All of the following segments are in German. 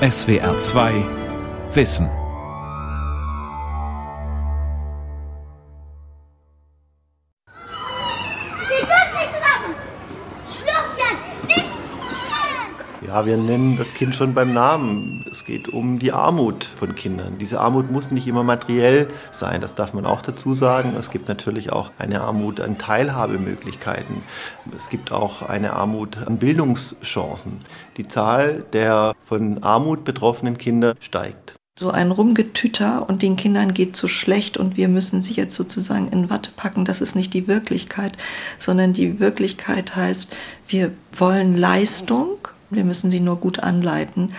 SWR 2 Wissen. Ja, wir nennen das Kind schon beim Namen. Es geht um die Armut von Kindern. Diese Armut muss nicht immer materiell sein, das darf man auch dazu sagen. Es gibt natürlich auch eine Armut an Teilhabemöglichkeiten. Es gibt auch eine Armut an Bildungschancen. Die Zahl der von Armut betroffenen Kinder steigt so ein Rumgetüter und den Kindern geht so schlecht und wir müssen sie jetzt sozusagen in Watte packen. Das ist nicht die Wirklichkeit, sondern die Wirklichkeit heißt, wir wollen Leistung wir müssen sie nur gut anleiten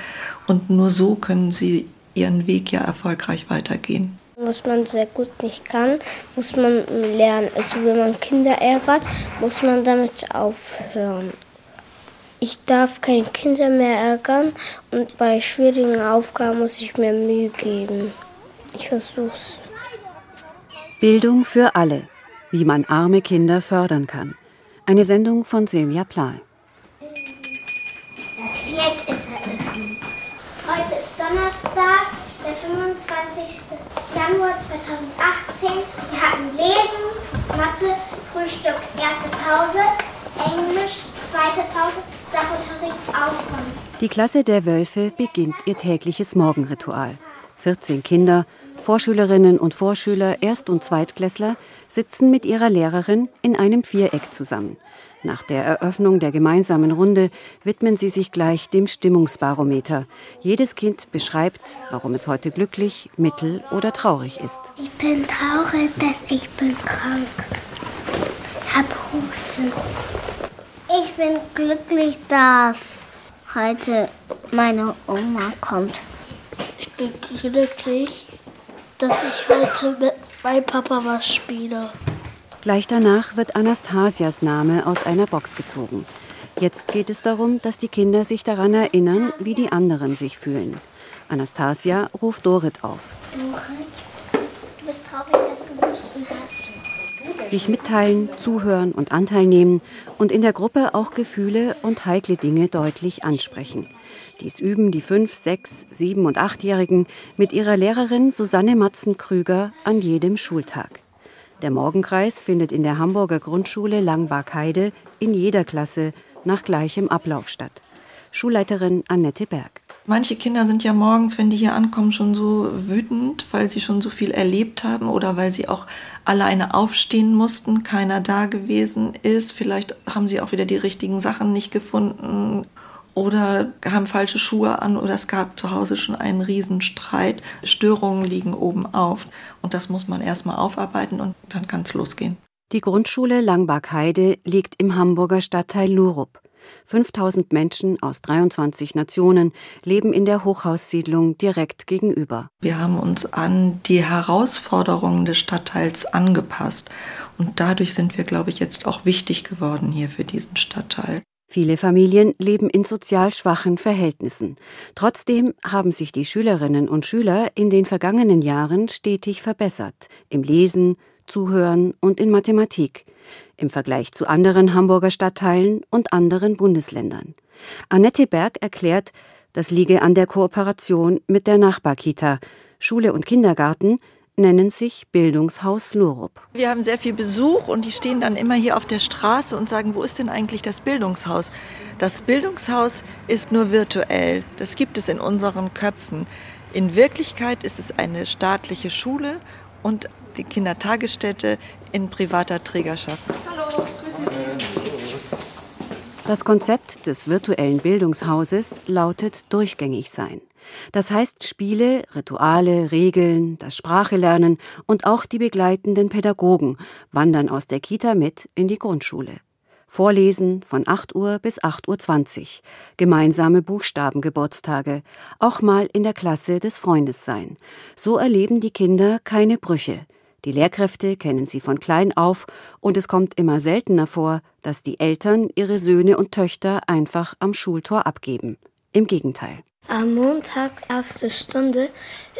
und nur so können sie ihren Weg ja erfolgreich weitergehen. Was man sehr gut nicht kann, muss man lernen. Also wenn man Kinder ärgert, muss man damit aufhören. Ich darf keine Kinder mehr ärgern und bei schwierigen Aufgaben muss ich mir Mühe geben. Ich versuch's. Bildung für alle. Wie man arme Kinder fördern kann. Eine Sendung von Silvia Plahl. Donnerstag, der 25. Januar 2018. Wir hatten Lesen, Mathe, Frühstück, erste Pause, Englisch, zweite Pause, Sachunterricht, Aufräumen. Die Klasse der Wölfe beginnt ihr tägliches Morgenritual. 14 Kinder, Vorschülerinnen und Vorschüler, Erst- und Zweitklässler sitzen mit ihrer Lehrerin in einem Viereck zusammen. Nach der Eröffnung der gemeinsamen Runde widmen sie sich gleich dem Stimmungsbarometer. Jedes Kind beschreibt, warum es heute glücklich, mittel oder traurig ist. Ich bin traurig, dass ich bin krank. Hab Husten. Ich bin glücklich, dass heute meine Oma kommt. Ich bin glücklich, dass ich heute mit meinem Papa was spiele. Gleich danach wird Anastasias Name aus einer Box gezogen. Jetzt geht es darum, dass die Kinder sich daran erinnern, wie die anderen sich fühlen. Anastasia ruft Dorit auf. Dorit, du bist traurig, dass du Husten hast. Sich mitteilen, zuhören und Anteil nehmen und in der Gruppe auch Gefühle und heikle Dinge deutlich ansprechen. Dies üben die fünf, sechs, sieben und achtjährigen mit ihrer Lehrerin Susanne Matzen-Krüger an jedem Schultag. Der Morgenkreis findet in der Hamburger Grundschule Langbarkheide in jeder Klasse nach gleichem Ablauf statt. Schulleiterin Annette Berg. Manche Kinder sind ja morgens, wenn die hier ankommen, schon so wütend, weil sie schon so viel erlebt haben oder weil sie auch alleine aufstehen mussten, keiner da gewesen ist. Vielleicht haben sie auch wieder die richtigen Sachen nicht gefunden oder haben falsche Schuhe an oder es gab zu Hause schon einen Riesenstreit. Störungen liegen oben auf und das muss man erstmal aufarbeiten und dann kann es losgehen. Die Grundschule Langbarkheide liegt im Hamburger Stadtteil Lurup. 5000 Menschen aus 23 Nationen leben in der Hochhaussiedlung direkt gegenüber. Wir haben uns an die Herausforderungen des Stadtteils angepasst und dadurch sind wir, glaube ich, jetzt auch wichtig geworden hier für diesen Stadtteil. Viele Familien leben in sozial schwachen Verhältnissen. Trotzdem haben sich die Schülerinnen und Schüler in den vergangenen Jahren stetig verbessert. Im Lesen, Zuhören und in Mathematik. Im Vergleich zu anderen Hamburger Stadtteilen und anderen Bundesländern. Annette Berg erklärt, das liege an der Kooperation mit der Nachbarkita. Schule und Kindergarten nennen sich Bildungshaus Lurup. Wir haben sehr viel Besuch und die stehen dann immer hier auf der Straße und sagen, wo ist denn eigentlich das Bildungshaus? Das Bildungshaus ist nur virtuell. Das gibt es in unseren Köpfen. In Wirklichkeit ist es eine staatliche Schule und die Kindertagesstätte in privater Trägerschaft. Hallo, Das Konzept des virtuellen Bildungshauses lautet durchgängig sein. Das heißt, Spiele, Rituale, Regeln, das Sprachelernen und auch die begleitenden Pädagogen wandern aus der Kita mit in die Grundschule. Vorlesen von 8 Uhr bis 8.20 Uhr, gemeinsame Buchstabengeburtstage, auch mal in der Klasse des Freundes sein. So erleben die Kinder keine Brüche. Die Lehrkräfte kennen sie von klein auf und es kommt immer seltener vor, dass die Eltern ihre Söhne und Töchter einfach am Schultor abgeben. Im Gegenteil. Am Montag, erste Stunde,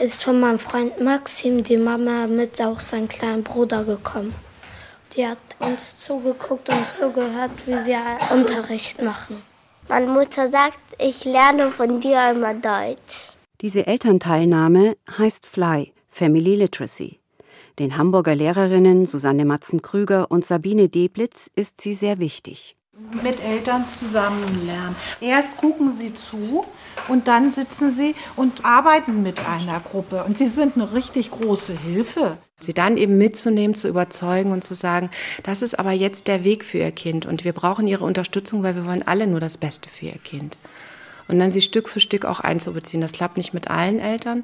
ist von meinem Freund Maxim die Mama mit auch seinem kleinen Bruder gekommen. Die hat uns zugeguckt und zugehört, wie wir Unterricht machen. Meine Mutter sagt, ich lerne von dir einmal Deutsch. Diese Elternteilnahme heißt FLY, Family Literacy. Den Hamburger Lehrerinnen Susanne Matzen-Krüger und Sabine Deblitz ist sie sehr wichtig. Mit Eltern zusammen lernen. Erst gucken sie zu und dann sitzen sie und arbeiten mit einer Gruppe. Und sie sind eine richtig große Hilfe. Sie dann eben mitzunehmen, zu überzeugen und zu sagen, das ist aber jetzt der Weg für Ihr Kind und wir brauchen Ihre Unterstützung, weil wir wollen alle nur das Beste für Ihr Kind. Und dann sie Stück für Stück auch einzubeziehen. Das klappt nicht mit allen Eltern,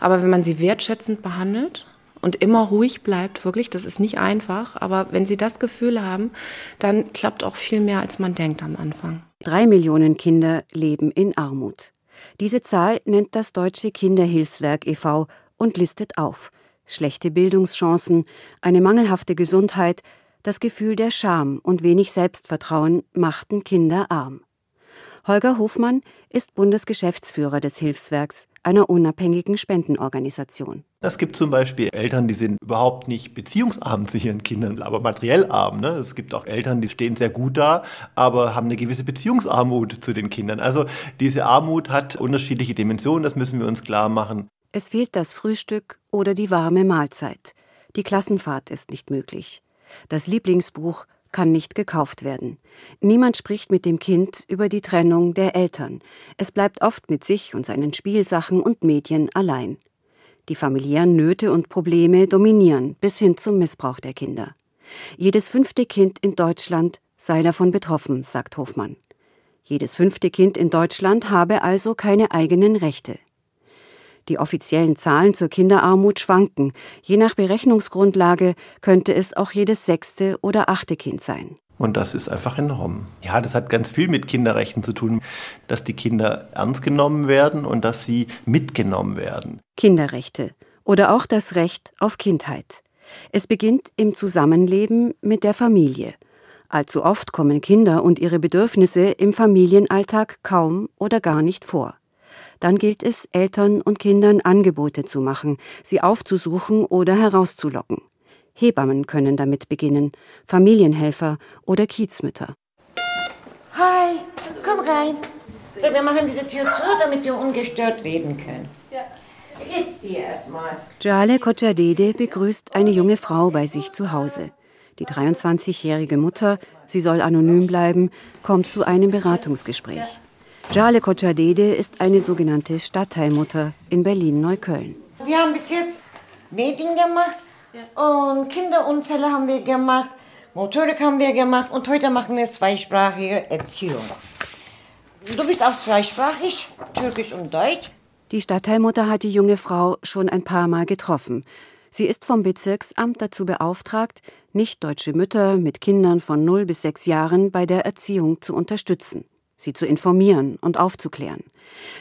aber wenn man sie wertschätzend behandelt und immer ruhig bleibt, wirklich, das ist nicht einfach, aber wenn sie das Gefühl haben, dann klappt auch viel mehr, als man denkt am Anfang. Drei Millionen Kinder leben in Armut. Diese Zahl nennt das Deutsche Kinderhilfswerk e.V. und listet auf – schlechte Bildungschancen, eine mangelhafte Gesundheit, das Gefühl der Scham und wenig Selbstvertrauen machten Kinder arm. Holger Hofmann ist Bundesgeschäftsführer des Hilfswerks, einer unabhängigen Spendenorganisation. Es gibt zum Beispiel Eltern, die sind überhaupt nicht beziehungsarm zu ihren Kindern, aber materiell arm. Ne? Es gibt auch Eltern, die stehen sehr gut da, aber haben eine gewisse Beziehungsarmut zu den Kindern. Also diese Armut hat unterschiedliche Dimensionen, das müssen wir uns klar machen. Es fehlt das Frühstück oder die warme Mahlzeit. Die Klassenfahrt ist nicht möglich. Das Lieblingsbuch kann nicht gekauft werden. Niemand spricht mit dem Kind über die Trennung der Eltern. Es bleibt oft mit sich und seinen Spielsachen und Medien allein. Die familiären Nöte und Probleme dominieren bis hin zum Missbrauch der Kinder. Jedes fünfte Kind in Deutschland sei davon betroffen, sagt Hofmann. Jedes fünfte Kind in Deutschland habe also keine eigenen Rechte. Die offiziellen Zahlen zur Kinderarmut schwanken. Je nach Berechnungsgrundlage könnte es auch jedes sechste oder achte Kind sein. Und das ist einfach enorm. Ja, das hat ganz viel mit Kinderrechten zu tun, dass die Kinder ernst genommen werden und dass sie mitgenommen werden. Kinderrechte oder auch das Recht auf Kindheit. Es beginnt im Zusammenleben mit der Familie. Allzu oft kommen Kinder und ihre Bedürfnisse im Familienalltag kaum oder gar nicht vor. Dann gilt es, Eltern und Kindern Angebote zu machen, sie aufzusuchen oder herauszulocken. Hebammen können damit beginnen, Familienhelfer oder Kiezmütter. Hi, komm rein. So, wir machen diese Tür zu, damit wir ungestört reden können. Ja. Wie geht's dir erstmal? Jale Kocadede begrüßt eine junge Frau bei sich zu Hause. Die 23-jährige Mutter, sie soll anonym bleiben, kommt zu einem Beratungsgespräch. Jale Kocadede ist eine sogenannte Stadtteilmutter in Berlin-Neukölln. Wir haben bis jetzt Medien gemacht und Kinderunfälle haben wir gemacht, Motorik haben wir gemacht und heute machen wir zweisprachige Erziehung. Du bist auch zweisprachig, Türkisch und Deutsch. Die Stadtteilmutter hat die junge Frau schon ein paar Mal getroffen. Sie ist vom Bezirksamt dazu beauftragt, nicht-deutsche Mütter mit Kindern von 0 bis 6 Jahren bei der Erziehung zu unterstützen sie zu informieren und aufzuklären.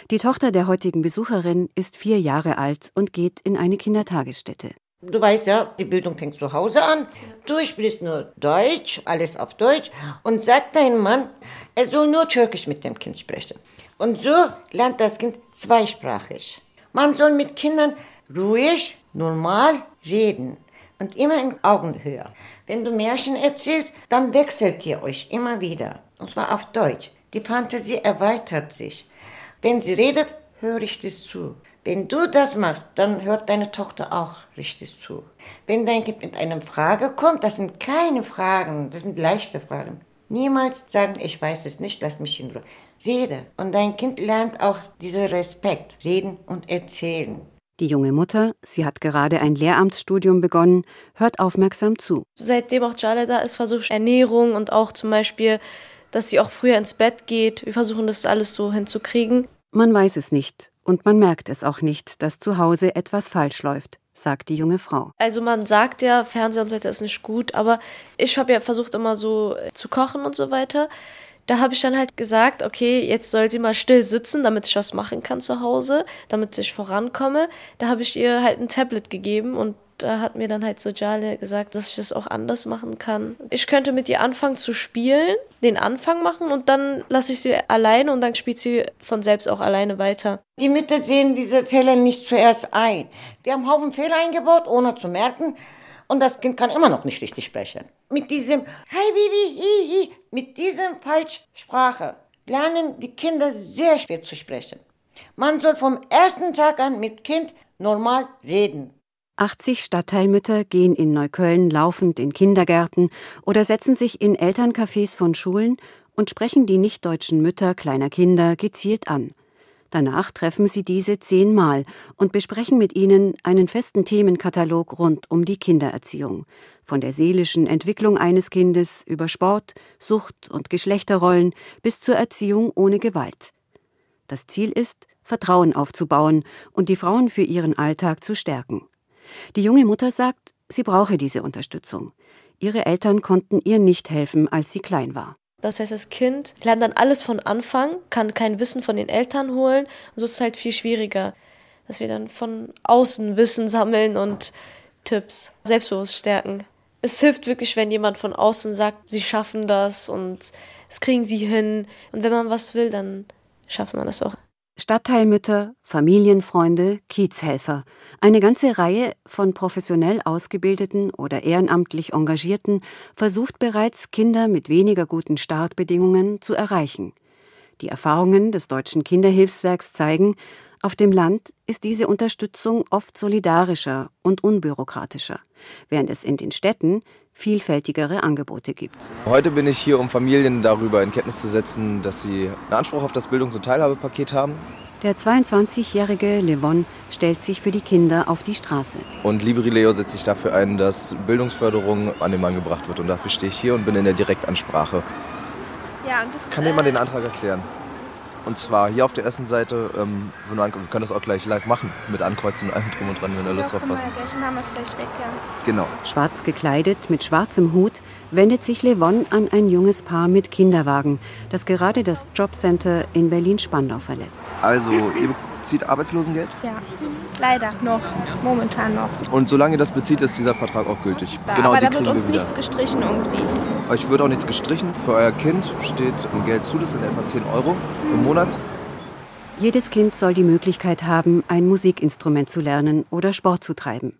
Die Tochter der heutigen Besucherin ist vier Jahre alt und geht in eine Kindertagesstätte. Du weißt ja, die Bildung fängt zu Hause an. Du sprichst nur Deutsch, alles auf Deutsch und sag deinem Mann, er soll nur Türkisch mit dem Kind sprechen. Und so lernt das Kind zweisprachig. Man soll mit Kindern ruhig, normal reden und immer in Augenhöhe. Wenn du Märchen erzählst, dann wechselt ihr euch immer wieder. Und zwar auf Deutsch. Die Fantasie erweitert sich. Wenn sie redet, höre ich das zu. Wenn du das machst, dann hört deine Tochter auch richtig zu. Wenn dein Kind mit einer Frage kommt, das sind kleine Fragen, das sind leichte Fragen. Niemals sagen, ich weiß es nicht, lass mich in Ruhe. Rede. Und dein Kind lernt auch diesen Respekt, reden und erzählen. Die junge Mutter, sie hat gerade ein Lehramtsstudium begonnen, hört aufmerksam zu. Seitdem auch Jale da ist, versuche ich Ernährung und auch zum Beispiel dass sie auch früher ins Bett geht. Wir versuchen das alles so hinzukriegen. Man weiß es nicht und man merkt es auch nicht, dass zu Hause etwas falsch läuft, sagt die junge Frau. Also man sagt ja, Fernseher und so weiter ist nicht gut, aber ich habe ja versucht immer so zu kochen und so weiter. Da habe ich dann halt gesagt, okay, jetzt soll sie mal still sitzen, damit ich was machen kann zu Hause, damit ich vorankomme. Da habe ich ihr halt ein Tablet gegeben und da hat mir dann halt so Jale gesagt, dass ich das auch anders machen kann. Ich könnte mit ihr anfangen zu spielen, den Anfang machen und dann lasse ich sie alleine und dann spielt sie von selbst auch alleine weiter. Die Mütter sehen diese Fehler nicht zuerst ein. Die haben einen Haufen Fehler eingebaut, ohne zu merken. Und das Kind kann immer noch nicht richtig sprechen. Mit diesem Hey Bibi, hi, hi, mit diesem Falschsprache lernen die Kinder sehr spät zu sprechen. Man soll vom ersten Tag an mit Kind normal reden. 80 Stadtteilmütter gehen in Neukölln laufend in Kindergärten oder setzen sich in Elterncafés von Schulen und sprechen die nichtdeutschen Mütter kleiner Kinder gezielt an. Danach treffen sie diese zehnmal und besprechen mit ihnen einen festen Themenkatalog rund um die Kindererziehung. Von der seelischen Entwicklung eines Kindes über Sport, Sucht und Geschlechterrollen bis zur Erziehung ohne Gewalt. Das Ziel ist, Vertrauen aufzubauen und die Frauen für ihren Alltag zu stärken. Die junge Mutter sagt, sie brauche diese Unterstützung. Ihre Eltern konnten ihr nicht helfen, als sie klein war. Das heißt, das Kind lernt dann alles von Anfang, kann kein Wissen von den Eltern holen. Und so ist es halt viel schwieriger, dass wir dann von außen Wissen sammeln und Tipps, selbstbewusst stärken. Es hilft wirklich, wenn jemand von außen sagt, sie schaffen das und es kriegen sie hin. Und wenn man was will, dann schafft man das auch. Stadtteilmütter, Familienfreunde, Kiezhelfer. Eine ganze Reihe von professionell ausgebildeten oder ehrenamtlich Engagierten versucht bereits, Kinder mit weniger guten Startbedingungen zu erreichen. Die Erfahrungen des Deutschen Kinderhilfswerks zeigen, auf dem Land ist diese Unterstützung oft solidarischer und unbürokratischer, während es in den Städten vielfältigere Angebote gibt. Heute bin ich hier, um Familien darüber in Kenntnis zu setzen, dass sie einen Anspruch auf das Bildungs- und Teilhabepaket haben. Der 22-jährige Levon stellt sich für die Kinder auf die Straße. Und Librileo setzt sich dafür ein, dass Bildungsförderung an den Mann gebracht wird. Und dafür stehe ich hier und bin in der Direktansprache. Ja, und das, Kann jemand den Antrag erklären? Und zwar hier auf der ersten Seite, ähm, wir können das auch gleich live machen, mit Ankreuzen und allem drum und dran, wenn ihr Lust ja, drauf hast. Gleich wir es gleich weg, ja. Genau. Schwarz gekleidet, mit schwarzem Hut, wendet sich Levon an ein junges Paar mit Kinderwagen, das gerade das Jobcenter in Berlin-Spandau verlässt. Also, ihr bezieht Arbeitslosengeld? Ja, leider noch, momentan noch. Und solange ihr das bezieht, ist dieser Vertrag auch gültig. Da, genau, aber die da wird uns wir nichts gestrichen irgendwie. Euch wird auch nichts gestrichen. Für euer Kind steht ein Geld zu, das sind etwa 10 Euro im Monat. Jedes Kind soll die Möglichkeit haben, ein Musikinstrument zu lernen oder Sport zu treiben.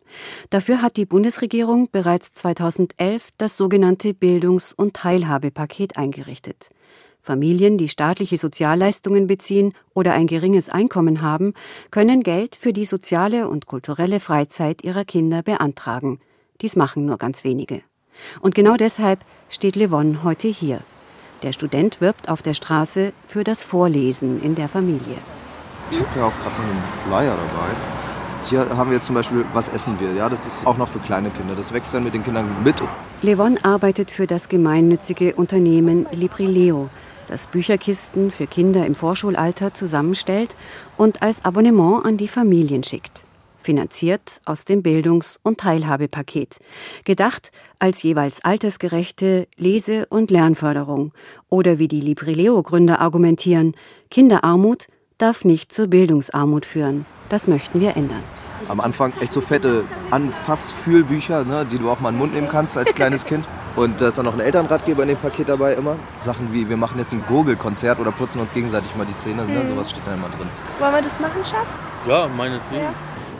Dafür hat die Bundesregierung bereits 2011 das sogenannte Bildungs- und Teilhabepaket eingerichtet. Familien, die staatliche Sozialleistungen beziehen oder ein geringes Einkommen haben, können Geld für die soziale und kulturelle Freizeit ihrer Kinder beantragen. Dies machen nur ganz wenige. Und genau deshalb steht Levon heute hier. Der Student wirbt auf der Straße für das Vorlesen in der Familie. Ich habe ja auch gerade noch einen Flyer dabei. Hier haben wir zum Beispiel, was essen wir? Ja, das ist auch noch für kleine Kinder. Das wächst dann mit den Kindern mit. Levon arbeitet für das gemeinnützige Unternehmen Librileo, das Bücherkisten für Kinder im Vorschulalter zusammenstellt und als Abonnement an die Familien schickt. Finanziert aus dem Bildungs- und Teilhabepaket. Gedacht als jeweils altersgerechte Lese- und Lernförderung. Oder wie die Librileo-Gründer argumentieren, Kinderarmut darf nicht zur Bildungsarmut führen. Das möchten wir ändern. Am Anfang echt so fette Anfassfühlbücher, ne, die du auch mal in den Mund nehmen kannst als kleines Kind. Und da ist dann noch ein Elternratgeber in dem Paket dabei immer. Sachen wie, wir machen jetzt ein Gurgelkonzert oder putzen uns gegenseitig mal die Zähne. Ne, sowas steht da immer drin. Wollen wir das machen, Schatz? Ja, meinetwegen.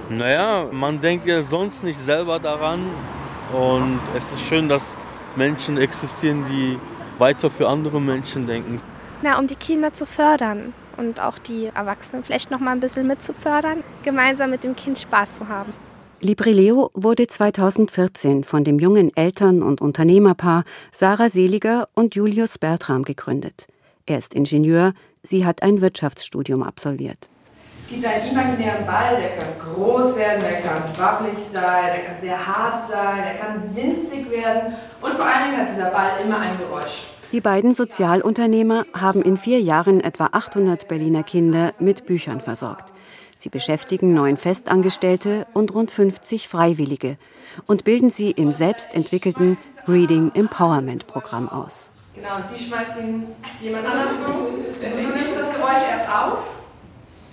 Naja, man denkt ja sonst nicht selber daran. Und es ist schön, dass Menschen existieren, die weiter für andere Menschen denken. Na, um die Kinder zu fördern und auch die Erwachsenen vielleicht noch mal ein bisschen mitzufördern, gemeinsam mit dem Kind Spaß zu haben. Librileo wurde 2014 von dem jungen Eltern- und Unternehmerpaar Sarah Seliger und Julius Bertram gegründet. Er ist Ingenieur, sie hat ein Wirtschaftsstudium absolviert. Es gibt einen imaginären Ball, der kann groß werden, der kann wackelig sein, der kann sehr hart sein, der kann winzig werden und vor allen Dingen hat dieser Ball immer ein Geräusch. Die beiden Sozialunternehmer haben in vier Jahren etwa 800 Berliner Kinder mit Büchern versorgt. Sie beschäftigen neun Festangestellte und rund 50 Freiwillige und bilden sie im selbstentwickelten Reading Empowerment Programm aus. Genau, und sie schmeißt ihn jemand anderen zu. Du nimmst das Geräusch erst auf.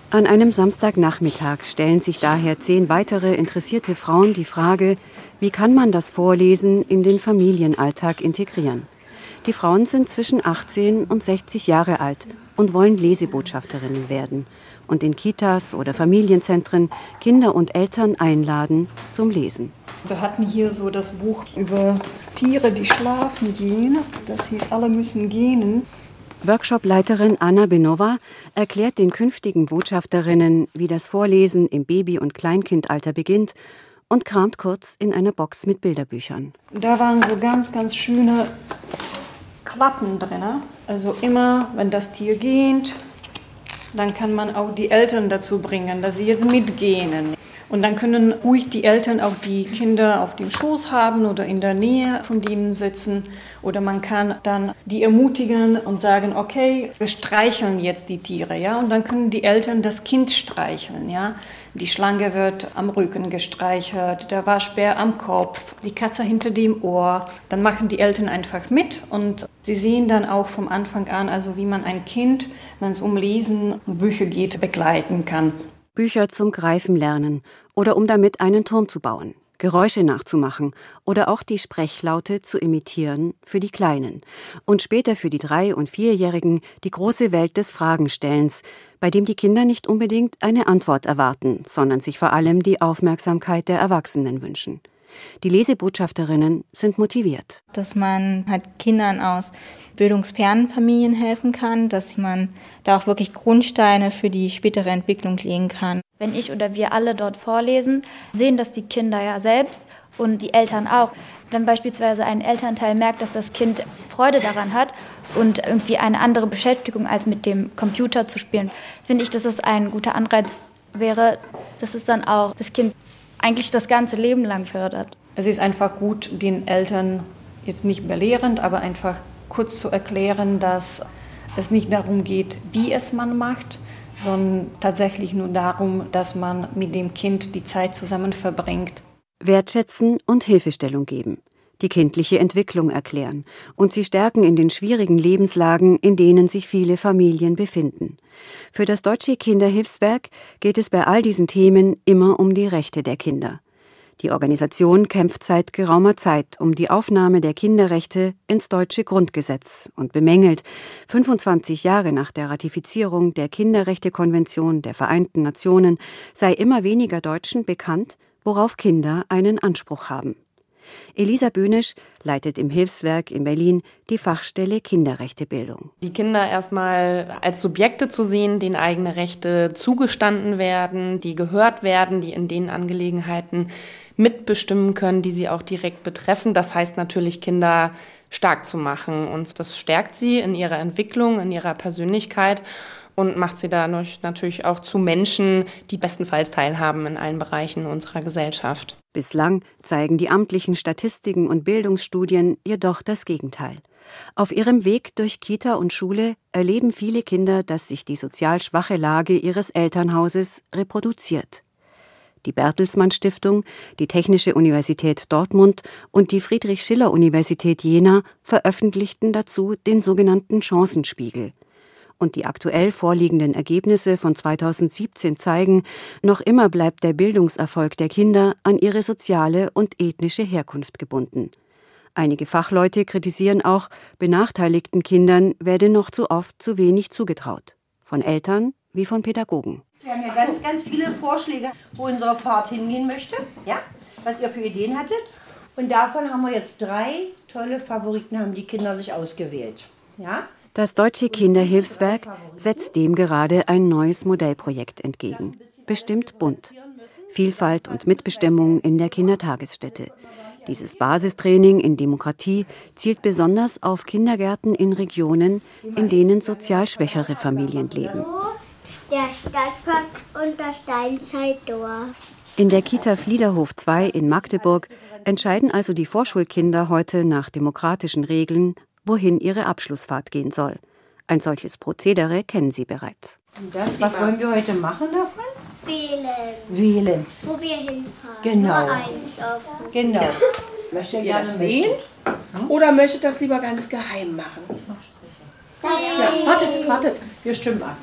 An einem Samstagnachmittag stellen sich daher zehn weitere interessierte Frauen die Frage, wie kann man das Vorlesen in den Familienalltag integrieren? Die Frauen sind zwischen 18 und 60 Jahre alt und wollen Lesebotschafterinnen werden und in Kitas oder Familienzentren Kinder und Eltern einladen zum Lesen. Wir hatten hier so das Buch über Tiere, die schlafen gehen. Das hieß Alle müssen gähnen. Workshopleiterin Anna Benova erklärt den künftigen Botschafterinnen, wie das Vorlesen im Baby- und Kleinkindalter beginnt und kramt kurz in einer Box mit Bilderbüchern. Da waren so ganz, ganz schöne Klappen drin. Also immer, wenn das Tier geht, dann kann man auch die Eltern dazu bringen, dass sie jetzt mitgehen. Und dann können ruhig die Eltern auch die Kinder auf dem Schoß haben oder in der Nähe von denen sitzen. Oder man kann dann die ermutigen und sagen, okay, wir streicheln jetzt die Tiere, ja. Und dann können die Eltern das Kind streicheln, ja. Die Schlange wird am Rücken gestreichelt, der Waschbär am Kopf, die Katze hinter dem Ohr. Dann machen die Eltern einfach mit und sie sehen dann auch vom Anfang an, also wie man ein Kind, wenn es um Lesen und Bücher geht, begleiten kann. Bücher zum Greifen lernen oder um damit einen Turm zu bauen, Geräusche nachzumachen oder auch die Sprechlaute zu imitieren für die Kleinen und später für die Drei- und Vierjährigen die große Welt des Fragenstellens, bei dem die Kinder nicht unbedingt eine Antwort erwarten, sondern sich vor allem die Aufmerksamkeit der Erwachsenen wünschen. Die Lesebotschafterinnen sind motiviert. Dass man halt Kindern aus bildungsfernen Familien helfen kann, dass man da auch wirklich Grundsteine für die spätere Entwicklung legen kann. Wenn ich oder wir alle dort vorlesen, sehen das die Kinder ja selbst und die Eltern auch. Wenn beispielsweise ein Elternteil merkt, dass das Kind Freude daran hat und irgendwie eine andere Beschäftigung als mit dem Computer zu spielen, finde ich, dass es ein guter Anreiz wäre, dass es dann auch das Kind eigentlich das ganze Leben lang fördert. Es ist einfach gut, den Eltern jetzt nicht belehrend, aber einfach kurz zu erklären, dass es nicht darum geht, wie es man macht, sondern tatsächlich nur darum, dass man mit dem Kind die Zeit zusammen verbringt. Wertschätzen und Hilfestellung geben, die kindliche Entwicklung erklären und sie stärken in den schwierigen Lebenslagen, in denen sich viele Familien befinden. Für das Deutsche Kinderhilfswerk geht es bei all diesen Themen immer um die Rechte der Kinder. Die Organisation kämpft seit geraumer Zeit um die Aufnahme der Kinderrechte ins deutsche Grundgesetz und bemängelt, 25 Jahre nach der Ratifizierung der Kinderrechtekonvention der Vereinten Nationen sei immer weniger Deutschen bekannt, worauf Kinder einen Anspruch haben. Elisa Böhnisch leitet im Hilfswerk in Berlin die Fachstelle Kinderrechtebildung. Die Kinder erstmal als Subjekte zu sehen, denen eigene Rechte zugestanden werden, die gehört werden, die in den Angelegenheiten mitbestimmen können, die sie auch direkt betreffen. Das heißt natürlich, Kinder stark zu machen. Und das stärkt sie in ihrer Entwicklung, in ihrer Persönlichkeit und macht sie dadurch natürlich auch zu Menschen, die bestenfalls teilhaben in allen Bereichen unserer Gesellschaft. Bislang zeigen die amtlichen Statistiken und Bildungsstudien jedoch das Gegenteil. Auf ihrem Weg durch Kita und Schule erleben viele Kinder, dass sich die sozial schwache Lage ihres Elternhauses reproduziert. Die Bertelsmann Stiftung, die Technische Universität Dortmund und die Friedrich Schiller Universität Jena veröffentlichten dazu den sogenannten Chancenspiegel – und die aktuell vorliegenden Ergebnisse von 2017 zeigen, noch immer bleibt der Bildungserfolg der Kinder an ihre soziale und ethnische Herkunft gebunden. Einige Fachleute kritisieren auch, benachteiligten Kindern werde noch zu oft zu wenig zugetraut. Von Eltern wie von Pädagogen. Wir haben ja ganz, ganz viele Vorschläge, wo unsere Fahrt hingehen möchte, ja, was ihr für Ideen hattet. Und davon haben wir jetzt drei tolle Favoriten, haben die Kinder sich ausgewählt. Ja? Das Deutsche Kinderhilfswerk setzt dem gerade ein neues Modellprojekt entgegen. Bestimmt bunt. Vielfalt und Mitbestimmung in der Kindertagesstätte. Dieses Basistraining in Demokratie zielt besonders auf Kindergärten in Regionen, in denen sozial schwächere Familien leben. Der Stadtpark und das Steinzeitdorf. In der Kita Fliederhof 2 in Magdeburg entscheiden also die Vorschulkinder heute nach demokratischen Regeln, wohin ihre Abschlussfahrt gehen soll. Ein solches Prozedere kennen Sie bereits. Und das, was wollen wir heute machen davon? Wählen. Wählen. Wo wir hinfahren. Genau. Nur einsaufen. Genau. Möchtet ihr das sehen? Oder möchtet das lieber ganz geheim machen? Ja, wartet, wartet. Wir stimmen ab.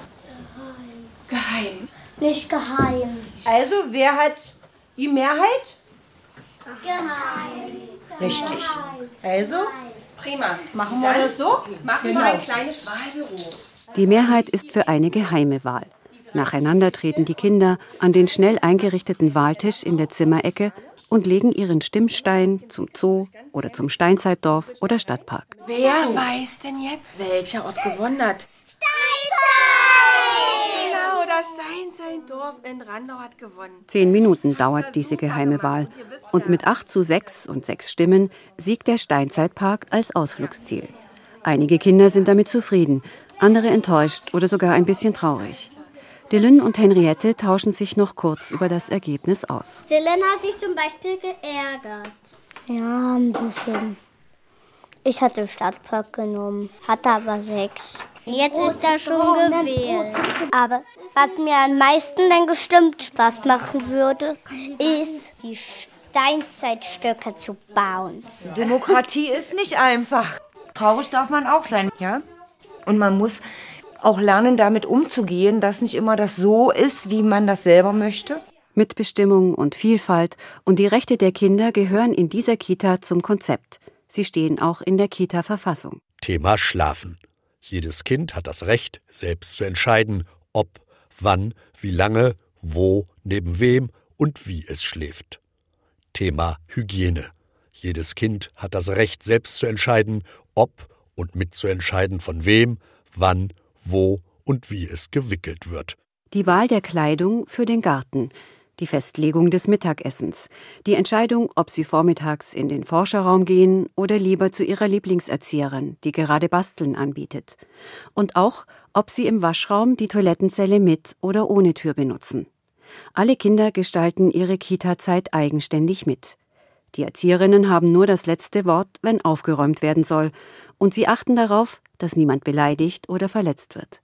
Geheim. Nicht geheim. Also, wer hat die Mehrheit? Geheim. Richtig. Also, Prima. Machen wir das so? Machen Genau. wir ein kleines Wahlbüro. Die Mehrheit ist für eine geheime Wahl. Nacheinander treten die Kinder an den schnell eingerichteten Wahltisch in der Zimmerecke und legen ihren Stimmstein zum Zoo oder zum Steinzeitdorf oder Stadtpark. Wer weiß denn jetzt, welcher Ort gewonnen hat? Genau, das Steinzeitdorf in Randau hat gewonnen. Zehn Minuten dauert diese geheime Wahl. Und mit 8 zu 6 und 6 Stimmen siegt der Steinzeitpark als Ausflugsziel. Einige Kinder sind damit zufrieden, andere enttäuscht oder sogar ein bisschen traurig. Dylan und Henriette tauschen sich noch kurz über das Ergebnis aus. Dylan hat sich zum Beispiel geärgert. Ja, ein bisschen. Ich hatte Stadtpark genommen, hatte aber sechs. Jetzt ist er schon gewählt. Aber was mir am meisten dann gestimmt Spaß machen würde, ist die Steinzeitstöcke zu bauen. Demokratie ist nicht einfach. Traurig darf man auch sein, ja? Und man muss auch lernen, damit umzugehen, dass nicht immer das so ist, wie man das selber möchte. Mitbestimmung und Vielfalt und die Rechte der Kinder gehören in dieser Kita zum Konzept. Sie stehen auch in der Kita-Verfassung. Thema Schlafen. Jedes Kind hat das Recht, selbst zu entscheiden, ob, wann, wie lange, wo, neben wem und wie es schläft. Thema Hygiene. Jedes Kind hat das Recht, selbst zu entscheiden, ob und mitzuentscheiden, von wem, wann, wo und wie es gewickelt wird. Die Wahl der Kleidung für den Garten, die Festlegung des Mittagessens, die Entscheidung, ob sie vormittags in den Forscherraum gehen oder lieber zu ihrer Lieblingserzieherin, die gerade Basteln anbietet, und auch, ob sie im Waschraum die Toilettenzelle mit oder ohne Tür benutzen. Alle Kinder gestalten ihre Kita-Zeit eigenständig mit. Die Erzieherinnen haben nur das letzte Wort, wenn aufgeräumt werden soll, und sie achten darauf, dass niemand beleidigt oder verletzt wird.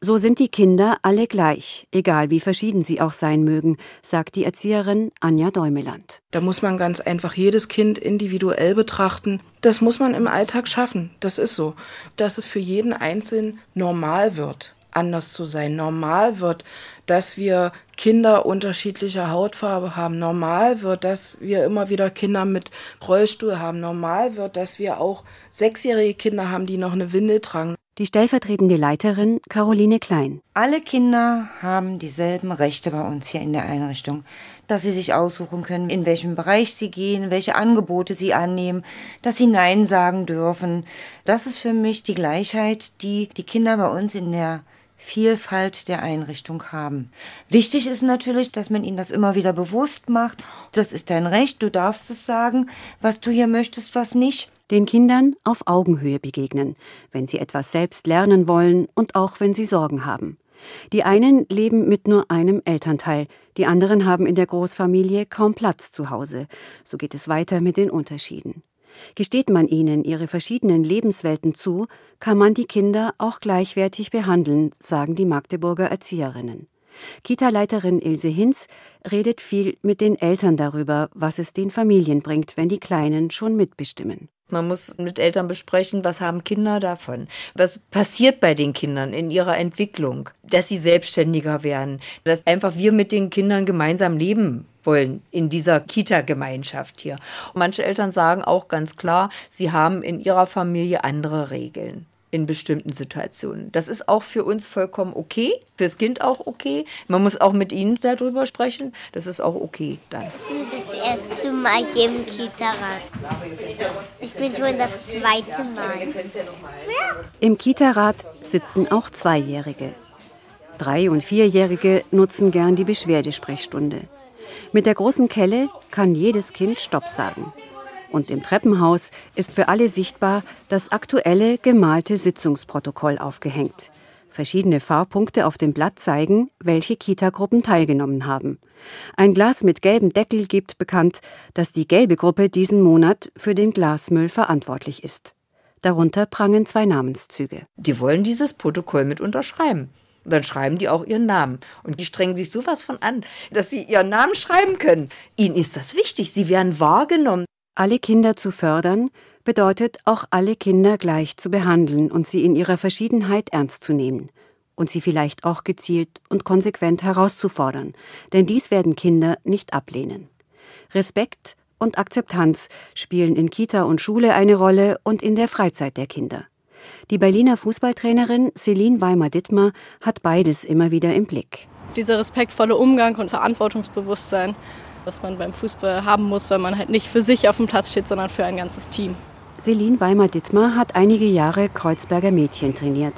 So sind die Kinder alle gleich, egal wie verschieden sie auch sein mögen, sagt die Erzieherin Anja Däumeland. Da muss man ganz einfach jedes Kind individuell betrachten. Das muss man im Alltag schaffen. Das ist so. Dass es für jeden Einzelnen normal wird, anders zu sein. Normal wird, dass wir Kinder unterschiedlicher Hautfarbe haben. Normal wird, dass wir immer wieder Kinder mit Rollstuhl haben. Normal wird, dass wir auch sechsjährige Kinder haben, die noch eine Windel tragen. Die stellvertretende Leiterin Caroline Klein. Alle Kinder haben dieselben Rechte bei uns hier in der Einrichtung, dass sie sich aussuchen können, in welchem Bereich sie gehen, welche Angebote sie annehmen, dass sie Nein sagen dürfen. Das ist für mich die Gleichheit, die die Kinder bei uns in der Vielfalt der Einrichtung haben. Wichtig ist natürlich, dass man ihnen das immer wieder bewusst macht. Das ist dein Recht, du darfst es sagen, was du hier möchtest, was nicht. Den Kindern auf Augenhöhe begegnen, wenn sie etwas selbst lernen wollen und auch wenn sie Sorgen haben. Die einen leben mit nur einem Elternteil, die anderen haben in der Großfamilie kaum Platz zu Hause. So geht es weiter mit den Unterschieden. Gesteht man ihnen ihre verschiedenen Lebenswelten zu, kann man die Kinder auch gleichwertig behandeln, sagen die Magdeburger Erzieherinnen. Kita-Leiterin Ilse Hinz redet viel mit den Eltern darüber, was es den Familien bringt, wenn die Kleinen schon mitbestimmen. Man muss mit Eltern besprechen, was haben Kinder davon? Was passiert bei den Kindern in ihrer Entwicklung? Dass sie selbstständiger werden, dass einfach wir mit den Kindern gemeinsam leben wollen in dieser Kita-Gemeinschaft hier. Manche Eltern sagen auch ganz klar, sie haben in ihrer Familie andere Regeln in bestimmten Situationen. Das ist auch für uns vollkommen okay, fürs Kind auch okay. Man muss auch mit ihnen darüber sprechen. Das ist auch okay dann. Das ist das erste Mal hier im Kita-Rat. Ich bin schon das zweite Mal. Im Kita-Rat sitzen auch Zweijährige. Drei- und Vierjährige nutzen gern die Beschwerdesprechstunde. Mit der großen Kelle kann jedes Kind Stopp sagen. Und im Treppenhaus ist für alle sichtbar das aktuelle gemalte Sitzungsprotokoll aufgehängt. Verschiedene Farbpunkte auf dem Blatt zeigen, welche Kitagruppen teilgenommen haben. Ein Glas mit gelbem Deckel gibt bekannt, dass die gelbe Gruppe diesen Monat für den Glasmüll verantwortlich ist. Darunter prangen zwei Namenszüge. Die wollen dieses Protokoll mit unterschreiben. Dann schreiben die auch ihren Namen. Und die strengen sich sowas von an, dass sie ihren Namen schreiben können. Ihnen ist das wichtig. Sie werden wahrgenommen. Alle Kinder zu fördern bedeutet auch alle Kinder gleich zu behandeln und sie in ihrer Verschiedenheit ernst zu nehmen und sie vielleicht auch gezielt und konsequent herauszufordern, denn dies werden Kinder nicht ablehnen. Respekt und Akzeptanz spielen in Kita und Schule eine Rolle und in der Freizeit der Kinder. Die Berliner Fußballtrainerin Celine Weimer-Dittmer hat beides immer wieder im Blick. Dieser respektvolle Umgang und Verantwortungsbewusstsein, das man beim Fußball haben muss, weil man halt nicht für sich auf dem Platz steht, sondern für ein ganzes Team. Celine Weimer-Dittmer hat einige Jahre Kreuzberger Mädchen trainiert.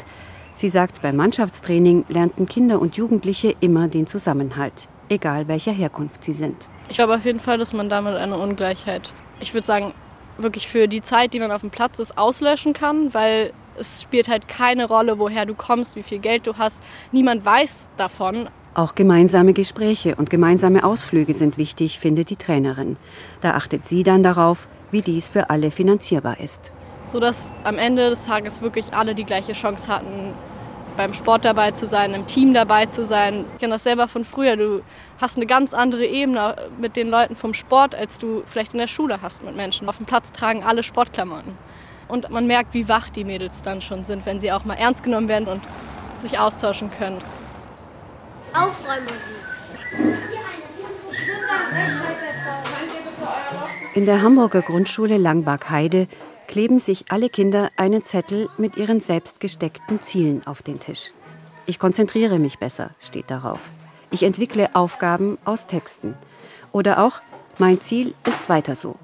Sie sagt, beim Mannschaftstraining lernten Kinder und Jugendliche immer den Zusammenhalt, egal welcher Herkunft sie sind. Ich glaube auf jeden Fall, dass man damit eine Ungleichheit, ich würde sagen, wirklich für die Zeit, die man auf dem Platz ist, auslöschen kann, weil es spielt halt keine Rolle, woher du kommst, wie viel Geld du hast. Niemand weiß davon. Auch gemeinsame Gespräche und gemeinsame Ausflüge sind wichtig, findet die Trainerin. Da achtet sie dann darauf, wie dies für alle finanzierbar ist. Sodass am Ende des Tages wirklich alle die gleiche Chance hatten, beim Sport dabei zu sein, im Team dabei zu sein. Ich kenne das selber von früher. Du hast eine ganz andere Ebene mit den Leuten vom Sport, als du vielleicht in der Schule hast mit Menschen. Auf dem Platz tragen alle Sportklamotten. Und man merkt, wie wach die Mädels dann schon sind, wenn sie auch mal ernst genommen werden und sich austauschen können. Aufräummusik. In der Hamburger Grundschule Langbach-Heide kleben sich alle Kinder einen Zettel mit ihren selbst gesteckten Zielen auf den Tisch. Ich konzentriere mich besser, steht darauf. Ich entwickle Aufgaben aus Texten. Oder auch, mein Ziel ist weiter so.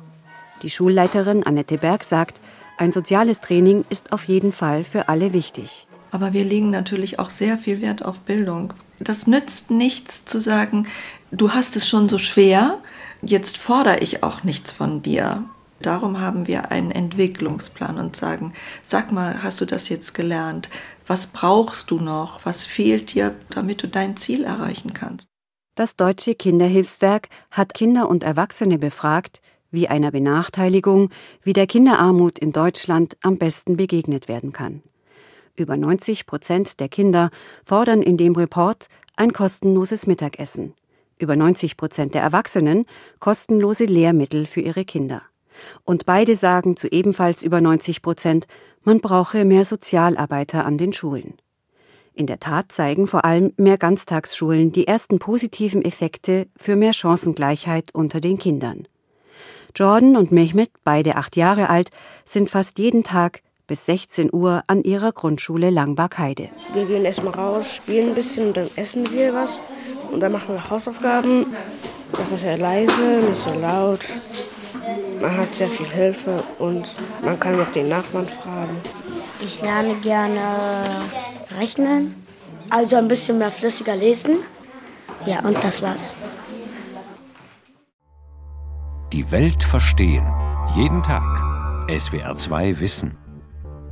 Die Schulleiterin Annette Berg sagt, ein soziales Training ist auf jeden Fall für alle wichtig. Aber wir legen natürlich auch sehr viel Wert auf Bildung. Das nützt nichts zu sagen, du hast es schon so schwer, jetzt fordere ich auch nichts von dir. Darum haben wir einen Entwicklungsplan und sagen, sag mal, hast du das jetzt gelernt? Was brauchst du noch? Was fehlt dir, damit du dein Ziel erreichen kannst? Das Deutsche Kinderhilfswerk hat Kinder und Erwachsene befragt, wie einer Benachteiligung, wie der Kinderarmut in Deutschland am besten begegnet werden kann. Über 90 Prozent der Kinder fordern in dem Report ein kostenloses Mittagessen. Über 90 Prozent der Erwachsenen kostenlose Lehrmittel für ihre Kinder. Und beide sagen zu ebenfalls über 90 Prozent, man brauche mehr Sozialarbeiter an den Schulen. In der Tat zeigen vor allem mehr Ganztagsschulen die ersten positiven Effekte für mehr Chancengleichheit unter den Kindern. Jordan und Mehmet, beide acht Jahre alt, sind fast jeden Tag bis 16 Uhr an ihrer Grundschule Langbach-Heide. Wir gehen erstmal raus, spielen ein bisschen und dann essen wir was. Und dann machen wir Hausaufgaben. Das ist sehr leise, nicht so laut. Man hat sehr viel Hilfe und man kann auch den Nachbarn fragen. Ich lerne gerne rechnen, also ein bisschen mehr flüssiger lesen. Ja, und das war's. Die Welt verstehen. Jeden Tag. SWR2 Wissen.